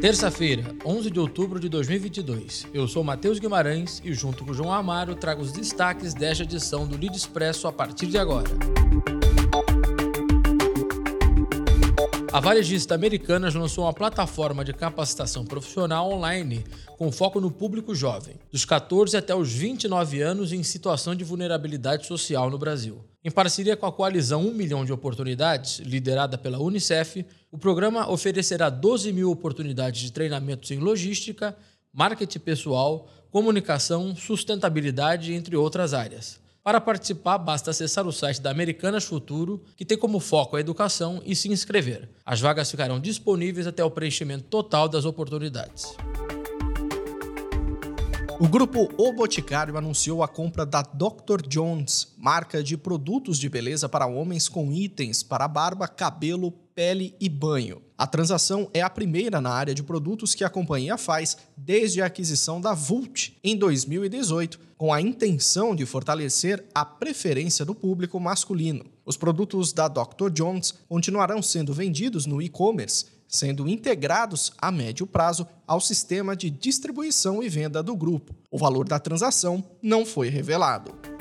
Terça-feira, 11 de outubro de 2022. Eu sou Matheus Guimarães e, junto com João Amaro, trago os destaques desta edição do Lead Expresso a partir de agora. A varejista Americanas lançou uma plataforma de capacitação profissional online com foco no público jovem, dos 14 até os 29 anos em situação de vulnerabilidade social no Brasil. Em parceria com a coalizão 1 milhão de oportunidades, liderada pela Unicef, o programa oferecerá 12 mil oportunidades de treinamentos em logística, marketing pessoal, comunicação, sustentabilidade, entre outras áreas. Para participar, basta acessar o site da Americanas Futuro, que tem como foco a educação, e se inscrever. As vagas ficarão disponíveis até o preenchimento total das oportunidades. O grupo O Boticário anunciou a compra da Dr. Jones, marca de produtos de beleza para homens com itens para barba, cabelo, pele e banho. A transação é a primeira na área de produtos que a companhia faz desde a aquisição da Vult em 2018, com a intenção de fortalecer a preferência do público masculino. Os produtos da Dr. Jones continuarão sendo vendidos no e-commerce, sendo integrados a médio prazo ao sistema de distribuição e venda do grupo. O valor da transação não foi revelado.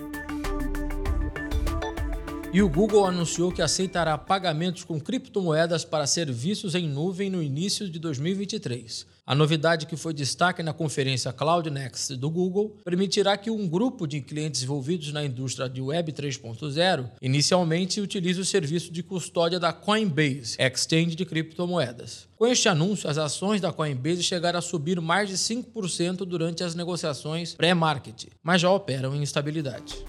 E o Google anunciou que aceitará pagamentos com criptomoedas para serviços em nuvem no início de 2023. A novidade que foi destaque na conferência Cloud Next do Google permitirá que um grupo de clientes envolvidos na indústria de Web 3.0 inicialmente utilize o serviço de custódia da Coinbase, exchange de criptomoedas. Com este anúncio, as ações da Coinbase chegaram a subir mais de 5% durante as negociações pré-market, mas já operam em instabilidade.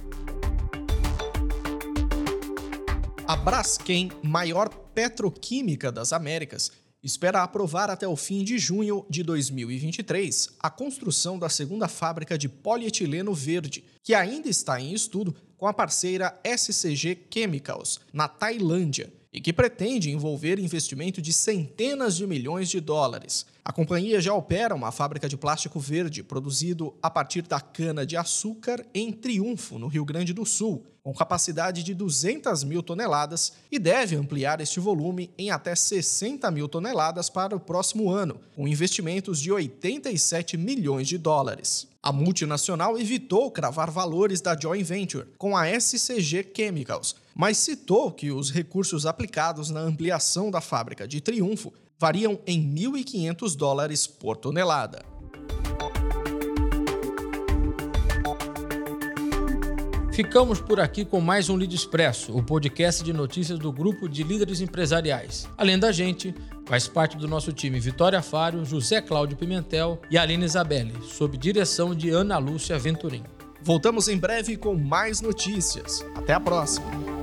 A Braskem, maior petroquímica das Américas, espera aprovar até o fim de junho de 2023 a construção da segunda fábrica de polietileno verde, que ainda está em estudo com a parceira SCG Chemicals, na Tailândia, e que pretende envolver investimento de centenas de milhões de dólares. A companhia já opera uma fábrica de plástico verde produzido a partir da cana-de-açúcar em Triunfo, no Rio Grande do Sul, com capacidade de 200 mil toneladas e deve ampliar este volume em até 60 mil toneladas para o próximo ano, com investimentos de 87 milhões de dólares. A multinacional evitou cravar valores da joint venture com a SCG Chemicals, mas citou que os recursos aplicados na ampliação da fábrica de Triunfo variam em 1.500 dólares por tonelada. Ficamos por aqui com mais um Lead Expresso, o podcast de notícias do grupo de líderes empresariais. Além da gente, faz parte do nosso time Vitória Fário, José Cláudio Pimentel e Aline Isabelle, sob direção de Ana Lúcia Venturim. Voltamos em breve com mais notícias. Até a próxima!